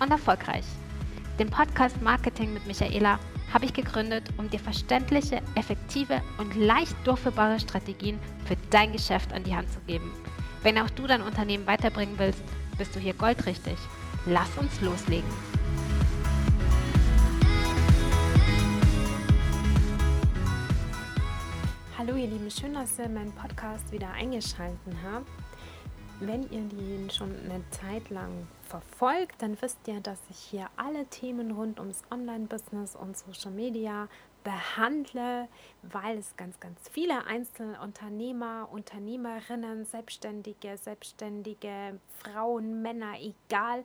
und erfolgreich. Den Podcast Marketing mit Michaela habe ich gegründet, um dir verständliche, effektive und leicht durchführbare Strategien für dein Geschäft an die Hand zu geben. Wenn auch du dein Unternehmen weiterbringen willst, bist du hier goldrichtig. Lass uns loslegen. Hallo ihr Lieben, schön, dass ihr meinen Podcast wieder eingeschaltet habt. Wenn ihr den schon eine Zeit lang verfolgt, dann wisst ihr, dass ich hier alle Themen rund ums Online-Business und Social Media behandle, weil es ganz, ganz viele Einzelunternehmer, Unternehmerinnen, Selbstständige, Selbstständige, Frauen, Männer, egal,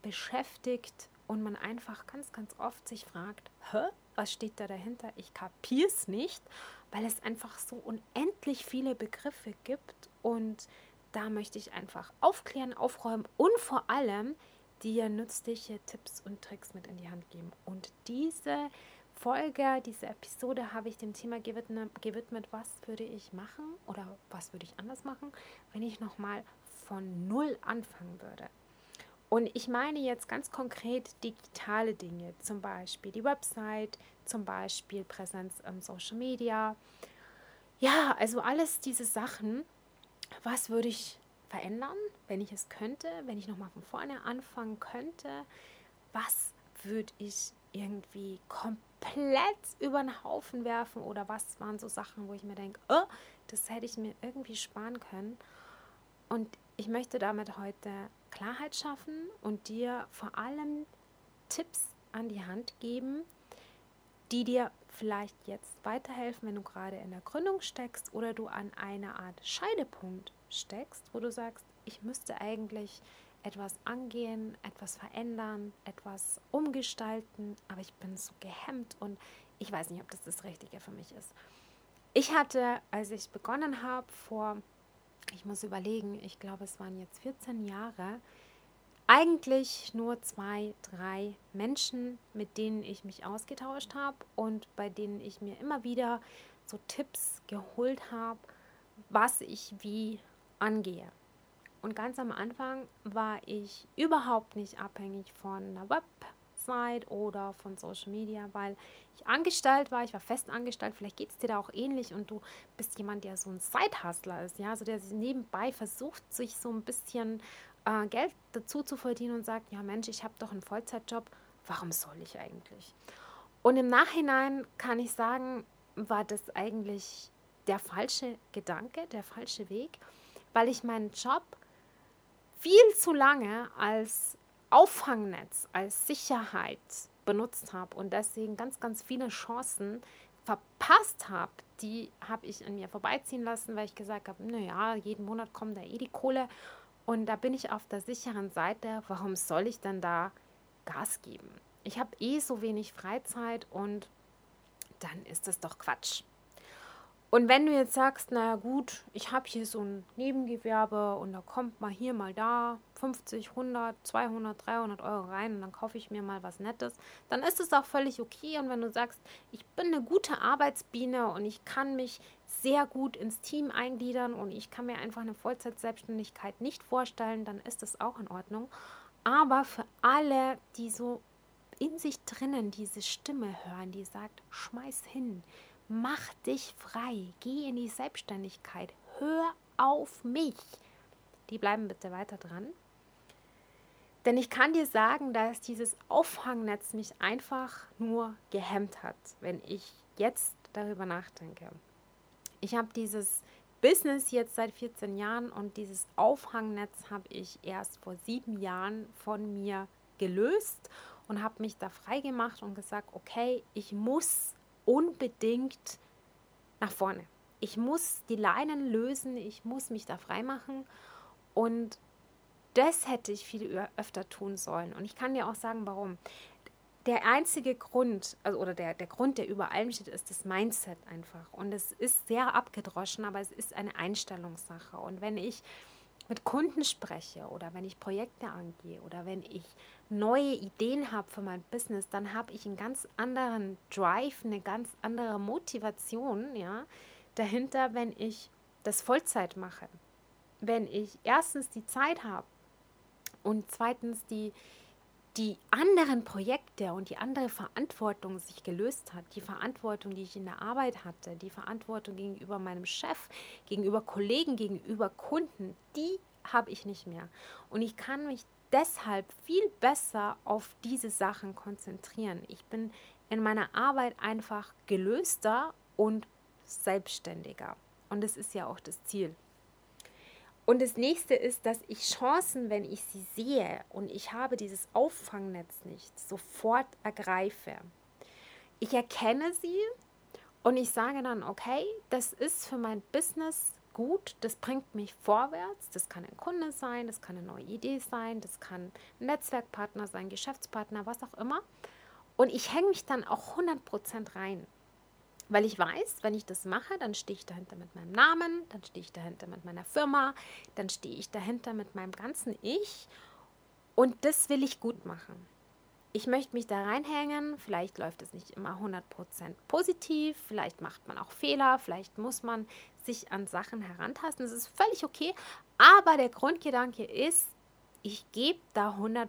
beschäftigt und man einfach ganz, ganz oft sich fragt, Hä? was steht da dahinter? Ich kapiere es nicht, weil es einfach so unendlich viele Begriffe gibt und da möchte ich einfach aufklären, aufräumen und vor allem dir nützliche Tipps und Tricks mit in die Hand geben. Und diese Folge, diese Episode habe ich dem Thema gewidmet, was würde ich machen oder was würde ich anders machen, wenn ich nochmal von Null anfangen würde. Und ich meine jetzt ganz konkret digitale Dinge, zum Beispiel die Website, zum Beispiel Präsenz im Social Media. Ja, also alles diese Sachen, was würde ich verändern, wenn ich es könnte, wenn ich nochmal von vorne anfangen könnte? Was würde ich irgendwie komplett über den Haufen werfen oder was waren so Sachen, wo ich mir denke, oh, das hätte ich mir irgendwie sparen können. Und ich möchte damit heute Klarheit schaffen und dir vor allem Tipps an die Hand geben, die dir vielleicht jetzt weiterhelfen, wenn du gerade in der Gründung steckst oder du an einer Art Scheidepunkt steckst, wo du sagst, ich müsste eigentlich etwas angehen, etwas verändern, etwas umgestalten, aber ich bin so gehemmt und ich weiß nicht, ob das das Richtige für mich ist. Ich hatte, als ich begonnen habe, vor, ich muss überlegen, ich glaube, es waren jetzt 14 Jahre, eigentlich nur zwei, drei Menschen, mit denen ich mich ausgetauscht habe und bei denen ich mir immer wieder so Tipps geholt habe, was ich wie angehe. Und ganz am Anfang war ich überhaupt nicht abhängig von einer Website oder von Social Media, weil ich angestellt war, ich war fest angestellt, vielleicht geht es dir da auch ähnlich und du bist jemand, der so ein Side-Hustler ist, ja, also der nebenbei versucht, sich so ein bisschen äh, Geld dazu zu verdienen und sagt, ja Mensch, ich habe doch einen Vollzeitjob, warum soll ich eigentlich? Und im Nachhinein kann ich sagen, war das eigentlich der falsche Gedanke, der falsche Weg, weil ich meinen Job viel zu lange als Auffangnetz, als Sicherheit benutzt habe und deswegen ganz, ganz viele Chancen verpasst habe, die habe ich an mir vorbeiziehen lassen, weil ich gesagt habe, naja, jeden Monat kommt da eh die Kohle und da bin ich auf der sicheren Seite. Warum soll ich denn da Gas geben? Ich habe eh so wenig Freizeit und dann ist das doch Quatsch. Und wenn du jetzt sagst, naja gut, ich habe hier so ein Nebengewerbe und da kommt mal hier, mal da 50, 100, 200, 300 Euro rein und dann kaufe ich mir mal was Nettes, dann ist es auch völlig okay. Und wenn du sagst, ich bin eine gute Arbeitsbiene und ich kann mich sehr gut ins Team eingliedern und ich kann mir einfach eine Vollzeitselbstständigkeit nicht vorstellen, dann ist das auch in Ordnung. Aber für alle, die so in sich drinnen diese Stimme hören, die sagt, schmeiß hin, Mach dich frei, geh in die Selbstständigkeit, hör auf mich. Die bleiben bitte weiter dran. Denn ich kann dir sagen, dass dieses Auffangnetz mich einfach nur gehemmt hat, wenn ich jetzt darüber nachdenke. Ich habe dieses Business jetzt seit 14 Jahren und dieses Auffangnetz habe ich erst vor sieben Jahren von mir gelöst und habe mich da frei gemacht und gesagt, okay, ich muss unbedingt nach vorne. Ich muss die Leinen lösen, ich muss mich da freimachen. Und das hätte ich viel öfter tun sollen. Und ich kann dir auch sagen, warum. Der einzige Grund, also, oder der, der Grund, der über allem steht, ist das Mindset einfach. Und es ist sehr abgedroschen, aber es ist eine Einstellungssache. Und wenn ich mit Kunden spreche oder wenn ich Projekte angehe oder wenn ich neue Ideen habe für mein Business, dann habe ich einen ganz anderen Drive, eine ganz andere Motivation, ja, dahinter, wenn ich das Vollzeit mache. Wenn ich erstens die Zeit habe und zweitens die, die anderen Projekte und die andere Verantwortung sich gelöst hat, die Verantwortung, die ich in der Arbeit hatte, die Verantwortung gegenüber meinem Chef, gegenüber Kollegen, gegenüber Kunden, die habe ich nicht mehr. Und ich kann mich deshalb viel besser auf diese Sachen konzentrieren. Ich bin in meiner Arbeit einfach gelöster und selbstständiger. Und das ist ja auch das Ziel. Und das nächste ist, dass ich Chancen, wenn ich sie sehe und ich habe dieses Auffangnetz nicht, sofort ergreife. Ich erkenne sie und ich sage dann, okay, das ist für mein Business gut, das bringt mich vorwärts. Das kann ein Kunde sein, das kann eine neue Idee sein, das kann ein Netzwerkpartner sein, Geschäftspartner, was auch immer. Und ich hänge mich dann auch 100% rein. Weil ich weiß, wenn ich das mache, dann stehe ich dahinter mit meinem Namen, dann stehe ich dahinter mit meiner Firma, dann stehe ich dahinter mit meinem ganzen Ich. Und das will ich gut machen. Ich möchte mich da reinhängen. Vielleicht läuft es nicht immer 100% positiv. Vielleicht macht man auch Fehler. Vielleicht muss man sich an Sachen herantasten. Das ist völlig okay. Aber der Grundgedanke ist, ich gebe da 100%.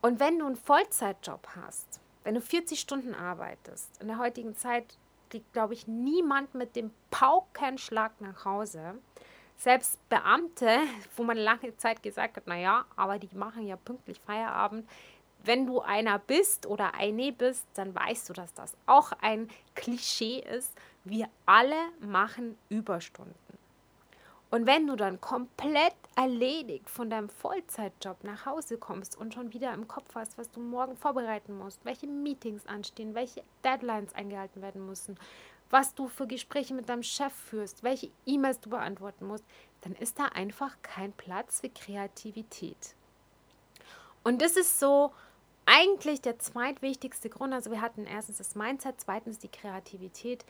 Und wenn du einen Vollzeitjob hast, wenn du 40 Stunden arbeitest, in der heutigen Zeit kriegt, glaube ich, niemand mit dem Paukenschlag nach Hause. Selbst Beamte, wo man lange Zeit gesagt hat, naja, aber die machen ja pünktlich Feierabend. Wenn du einer bist oder eine bist, dann weißt du, dass das auch ein Klischee ist. Wir alle machen Überstunden. Und wenn du dann komplett erledigt von deinem Vollzeitjob nach Hause kommst und schon wieder im Kopf hast, was du morgen vorbereiten musst, welche Meetings anstehen, welche Deadlines eingehalten werden müssen, was du für Gespräche mit deinem Chef führst, welche E-Mails du beantworten musst, dann ist da einfach kein Platz für Kreativität. Und das ist so eigentlich der zweitwichtigste Grund. Also wir hatten erstens das Mindset, zweitens die Kreativität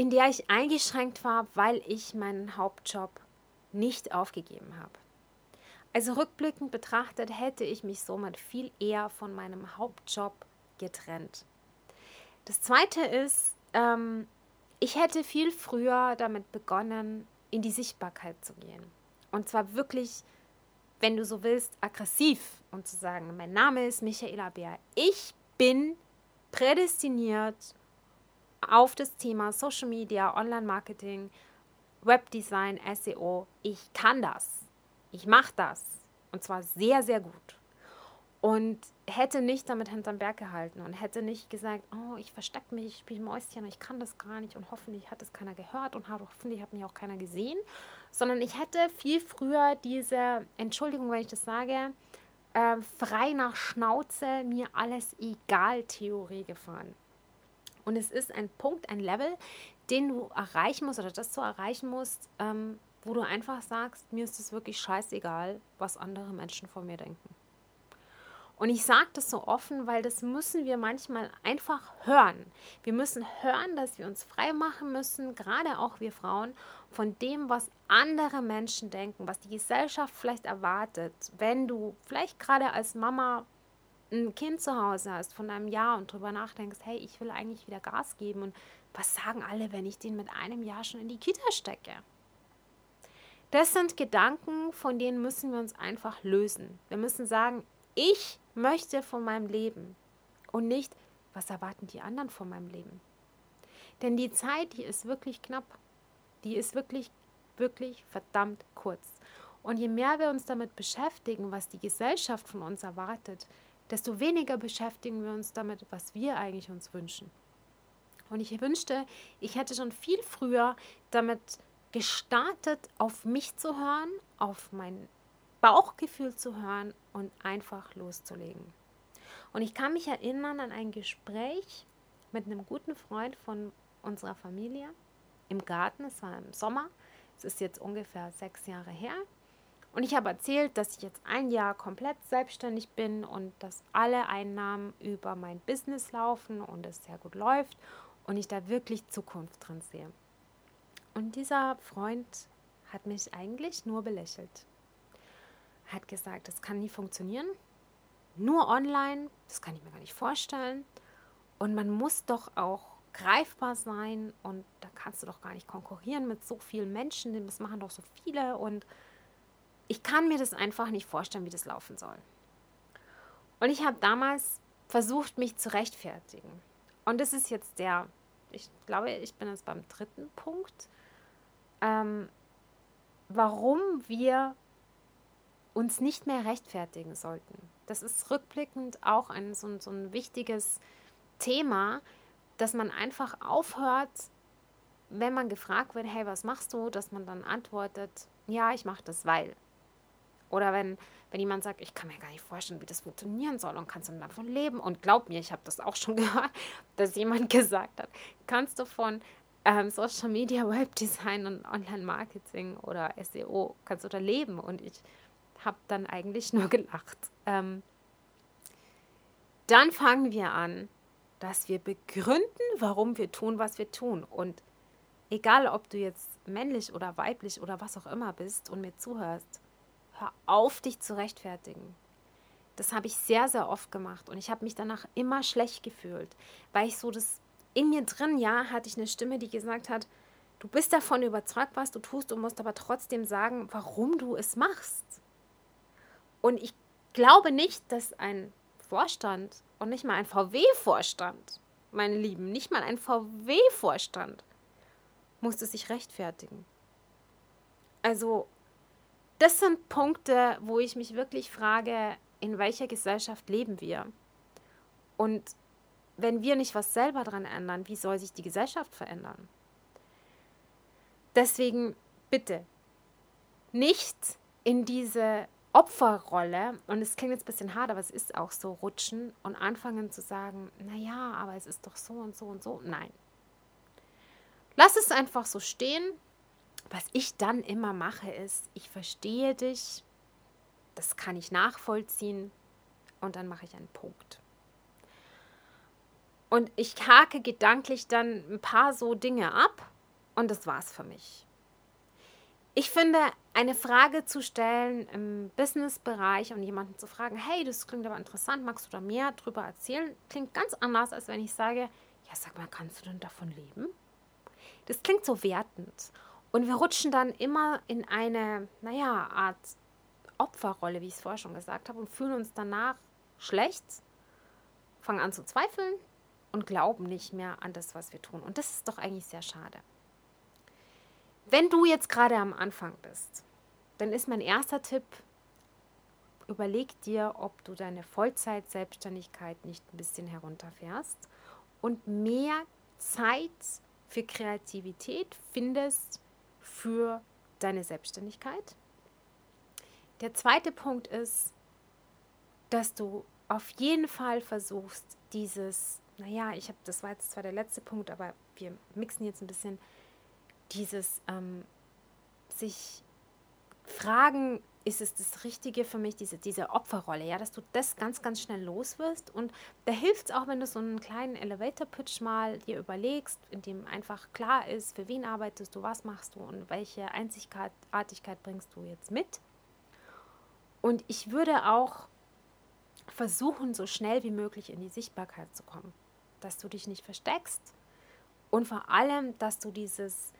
in der ich eingeschränkt war, weil ich meinen Hauptjob nicht aufgegeben habe. Also rückblickend betrachtet hätte ich mich somit viel eher von meinem Hauptjob getrennt. Das Zweite ist, ähm, ich hätte viel früher damit begonnen, in die Sichtbarkeit zu gehen. Und zwar wirklich, wenn du so willst, aggressiv und zu sagen, mein Name ist Michaela Bär. Ich bin prädestiniert auf das Thema Social Media, Online-Marketing, Webdesign, SEO. Ich kann das. Ich mache das. Und zwar sehr, sehr gut. Und hätte nicht damit hinterm Berg gehalten und hätte nicht gesagt, oh, ich verstecke mich, ich spiele Mäuschen, ich kann das gar nicht und hoffentlich hat es keiner gehört und hoffentlich hat mich auch keiner gesehen, sondern ich hätte viel früher diese, Entschuldigung, wenn ich das sage, äh, frei nach Schnauze, mir alles egal Theorie gefahren. Und es ist ein Punkt, ein Level, den du erreichen musst oder das du erreichen musst, ähm, wo du einfach sagst, mir ist es wirklich scheißegal, was andere Menschen von mir denken. Und ich sage das so offen, weil das müssen wir manchmal einfach hören. Wir müssen hören, dass wir uns frei machen müssen, gerade auch wir Frauen, von dem, was andere Menschen denken, was die Gesellschaft vielleicht erwartet. Wenn du vielleicht gerade als Mama ein Kind zu Hause hast von einem Jahr und drüber nachdenkst, hey, ich will eigentlich wieder Gas geben und was sagen alle, wenn ich den mit einem Jahr schon in die Kita stecke? Das sind Gedanken, von denen müssen wir uns einfach lösen. Wir müssen sagen, ich möchte von meinem Leben und nicht, was erwarten die anderen von meinem Leben. Denn die Zeit, die ist wirklich knapp. Die ist wirklich, wirklich verdammt kurz. Und je mehr wir uns damit beschäftigen, was die Gesellschaft von uns erwartet, desto weniger beschäftigen wir uns damit, was wir eigentlich uns wünschen. Und ich wünschte, ich hätte schon viel früher damit gestartet, auf mich zu hören, auf mein Bauchgefühl zu hören und einfach loszulegen. Und ich kann mich erinnern an ein Gespräch mit einem guten Freund von unserer Familie im Garten. Es war im Sommer. Es ist jetzt ungefähr sechs Jahre her. Und ich habe erzählt, dass ich jetzt ein Jahr komplett selbstständig bin und dass alle Einnahmen über mein Business laufen und es sehr gut läuft und ich da wirklich Zukunft drin sehe. Und dieser Freund hat mich eigentlich nur belächelt. Hat gesagt, das kann nie funktionieren. Nur online, das kann ich mir gar nicht vorstellen. Und man muss doch auch greifbar sein und da kannst du doch gar nicht konkurrieren mit so vielen Menschen, das machen doch so viele und ich kann mir das einfach nicht vorstellen, wie das laufen soll. Und ich habe damals versucht, mich zu rechtfertigen. Und das ist jetzt der, ich glaube, ich bin jetzt beim dritten Punkt, ähm, warum wir uns nicht mehr rechtfertigen sollten. Das ist rückblickend auch ein, so, so ein wichtiges Thema, dass man einfach aufhört, wenn man gefragt wird, hey, was machst du, dass man dann antwortet, ja, ich mache das, weil. Oder wenn, wenn jemand sagt, ich kann mir gar nicht vorstellen, wie das funktionieren soll und kannst du davon leben. Und glaub mir, ich habe das auch schon gehört, dass jemand gesagt hat, kannst du von ähm, Social Media, Webdesign und Online-Marketing oder SEO, kannst du da leben? Und ich habe dann eigentlich nur gelacht. Ähm, dann fangen wir an, dass wir begründen, warum wir tun, was wir tun. Und egal, ob du jetzt männlich oder weiblich oder was auch immer bist und mir zuhörst, Hör auf, dich zu rechtfertigen. Das habe ich sehr, sehr oft gemacht und ich habe mich danach immer schlecht gefühlt, weil ich so das in mir drin, ja, hatte ich eine Stimme, die gesagt hat, du bist davon überzeugt, was du tust, du musst aber trotzdem sagen, warum du es machst. Und ich glaube nicht, dass ein Vorstand und nicht mal ein VW-Vorstand, meine Lieben, nicht mal ein VW-Vorstand musste sich rechtfertigen. Also das sind Punkte, wo ich mich wirklich frage, in welcher Gesellschaft leben wir? Und wenn wir nicht was selber dran ändern, wie soll sich die Gesellschaft verändern? Deswegen bitte nicht in diese Opferrolle, und es klingt jetzt ein bisschen hart, aber es ist auch so, rutschen und anfangen zu sagen, naja, aber es ist doch so und so und so. Nein. Lass es einfach so stehen was ich dann immer mache, ist, ich verstehe dich, das kann ich nachvollziehen und dann mache ich einen Punkt. Und ich hake gedanklich dann ein paar so Dinge ab und das war's für mich. Ich finde, eine Frage zu stellen im Businessbereich und jemanden zu fragen, hey, das klingt aber interessant, magst du da mehr drüber erzählen, klingt ganz anders, als wenn ich sage, ja, sag mal, kannst du denn davon leben? Das klingt so wertend. Und wir rutschen dann immer in eine, naja, Art Opferrolle, wie ich es vorher schon gesagt habe, und fühlen uns danach schlecht, fangen an zu zweifeln und glauben nicht mehr an das, was wir tun. Und das ist doch eigentlich sehr schade. Wenn du jetzt gerade am Anfang bist, dann ist mein erster Tipp, überleg dir, ob du deine Vollzeit-Selbstständigkeit nicht ein bisschen herunterfährst und mehr Zeit für Kreativität findest für deine Selbstständigkeit. Der zweite Punkt ist, dass du auf jeden Fall versuchst, dieses, naja, ich habe, das war jetzt zwar der letzte Punkt, aber wir mixen jetzt ein bisschen dieses ähm, sich fragen, ist es das Richtige für mich, diese, diese Opferrolle, ja, dass du das ganz, ganz schnell los wirst. Und da hilft es auch, wenn du so einen kleinen Elevator-Pitch mal dir überlegst, in dem einfach klar ist, für wen arbeitest du, was machst du und welche Einzigartigkeit bringst du jetzt mit. Und ich würde auch versuchen, so schnell wie möglich in die Sichtbarkeit zu kommen, dass du dich nicht versteckst und vor allem, dass du dieses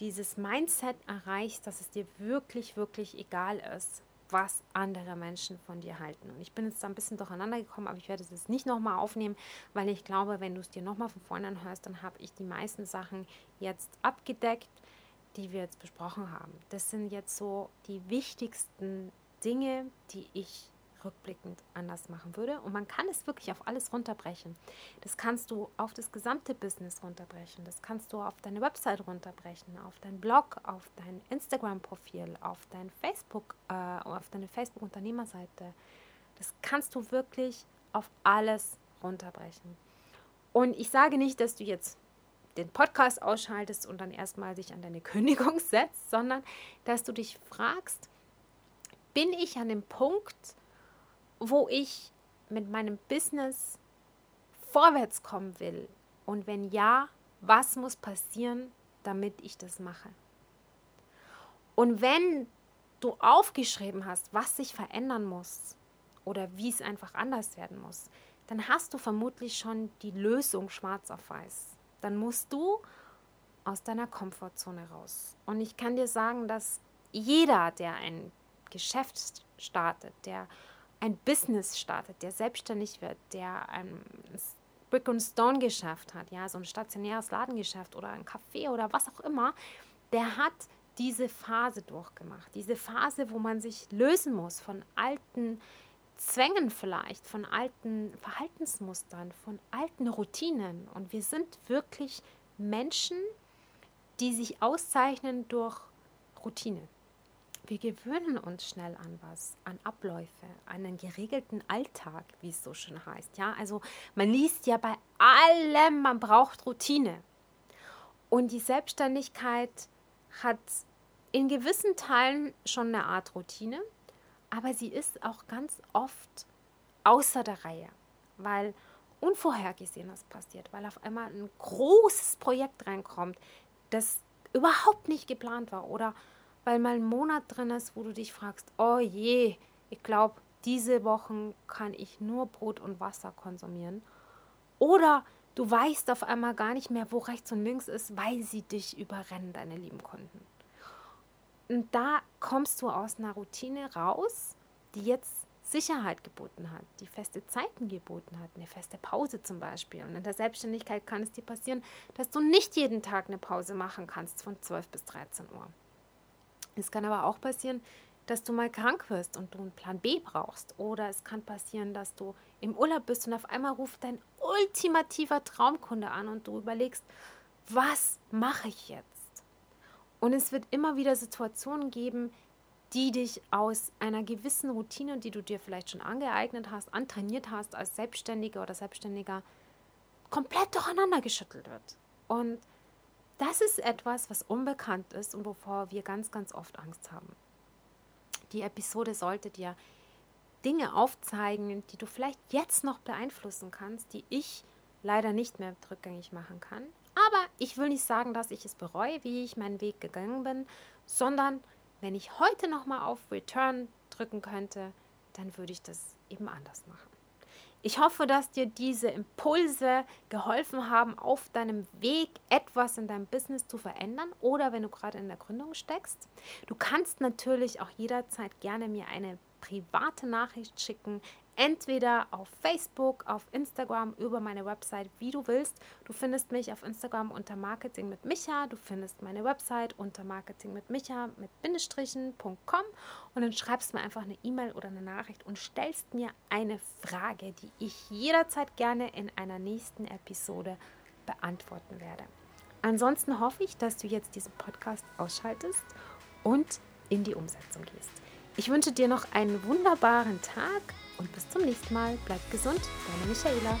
dieses Mindset erreichst, dass es dir wirklich, wirklich egal ist, was andere Menschen von dir halten. Und ich bin jetzt da ein bisschen durcheinander gekommen, aber ich werde es nicht nochmal aufnehmen, weil ich glaube, wenn du es dir nochmal von vorne anhörst, dann habe ich die meisten Sachen jetzt abgedeckt, die wir jetzt besprochen haben. Das sind jetzt so die wichtigsten Dinge, die ich rückblickend anders machen würde. Und man kann es wirklich auf alles runterbrechen. Das kannst du auf das gesamte Business runterbrechen. Das kannst du auf deine Website runterbrechen, auf deinen Blog, auf dein Instagram-Profil, auf dein Facebook, äh, auf deine Facebook-Unternehmerseite. Das kannst du wirklich auf alles runterbrechen. Und ich sage nicht, dass du jetzt den Podcast ausschaltest und dann erstmal dich an deine Kündigung setzt, sondern dass du dich fragst, bin ich an dem Punkt, wo ich mit meinem Business vorwärts kommen will? Und wenn ja, was muss passieren, damit ich das mache? Und wenn du aufgeschrieben hast, was sich verändern muss oder wie es einfach anders werden muss, dann hast du vermutlich schon die Lösung schwarz auf weiß. Dann musst du aus deiner Komfortzone raus. Und ich kann dir sagen, dass jeder, der ein Geschäft startet, der ein Business startet, der selbstständig wird, der ein Brick and Stone Geschäft hat, ja, so ein stationäres Ladengeschäft oder ein Café oder was auch immer, der hat diese Phase durchgemacht. Diese Phase, wo man sich lösen muss von alten Zwängen vielleicht, von alten Verhaltensmustern, von alten Routinen. Und wir sind wirklich Menschen, die sich auszeichnen durch Routine. Wir gewöhnen uns schnell an was, an Abläufe, an einen geregelten Alltag, wie es so schön heißt. Ja, also man liest ja bei allem, man braucht Routine. Und die Selbstständigkeit hat in gewissen Teilen schon eine Art Routine, aber sie ist auch ganz oft außer der Reihe, weil Unvorhergesehenes passiert, weil auf einmal ein großes Projekt reinkommt, das überhaupt nicht geplant war oder weil mal ein Monat drin ist, wo du dich fragst, oh je, ich glaube, diese Wochen kann ich nur Brot und Wasser konsumieren. Oder du weißt auf einmal gar nicht mehr, wo rechts und links ist, weil sie dich überrennen, deine lieben Kunden. Und da kommst du aus einer Routine raus, die jetzt Sicherheit geboten hat, die feste Zeiten geboten hat, eine feste Pause zum Beispiel. Und in der Selbstständigkeit kann es dir passieren, dass du nicht jeden Tag eine Pause machen kannst von 12 bis 13 Uhr. Es kann aber auch passieren, dass du mal krank wirst und du einen Plan B brauchst. Oder es kann passieren, dass du im Urlaub bist und auf einmal ruft dein ultimativer Traumkunde an und du überlegst, was mache ich jetzt? Und es wird immer wieder Situationen geben, die dich aus einer gewissen Routine, die du dir vielleicht schon angeeignet hast, antrainiert hast als Selbstständiger oder Selbstständiger, komplett durcheinander geschüttelt wird. Und das ist etwas, was unbekannt ist und wovor wir ganz, ganz oft Angst haben. Die Episode sollte dir Dinge aufzeigen, die du vielleicht jetzt noch beeinflussen kannst, die ich leider nicht mehr rückgängig machen kann. Aber ich will nicht sagen, dass ich es bereue, wie ich meinen Weg gegangen bin, sondern wenn ich heute nochmal auf Return drücken könnte, dann würde ich das eben anders machen. Ich hoffe, dass dir diese Impulse geholfen haben, auf deinem Weg etwas in deinem Business zu verändern oder wenn du gerade in der Gründung steckst. Du kannst natürlich auch jederzeit gerne mir eine private Nachricht schicken, entweder auf Facebook, auf Instagram, über meine Website, wie du willst. Du findest mich auf Instagram unter Marketing mit Micha. Du findest meine Website unter Marketing mit Micha mit Bindestrichen.com und dann schreibst du mir einfach eine E-Mail oder eine Nachricht und stellst mir eine Frage, die ich jederzeit gerne in einer nächsten Episode beantworten werde. Ansonsten hoffe ich, dass du jetzt diesen Podcast ausschaltest und in die Umsetzung gehst. Ich wünsche dir noch einen wunderbaren Tag und bis zum nächsten Mal. Bleib gesund, deine Michaela.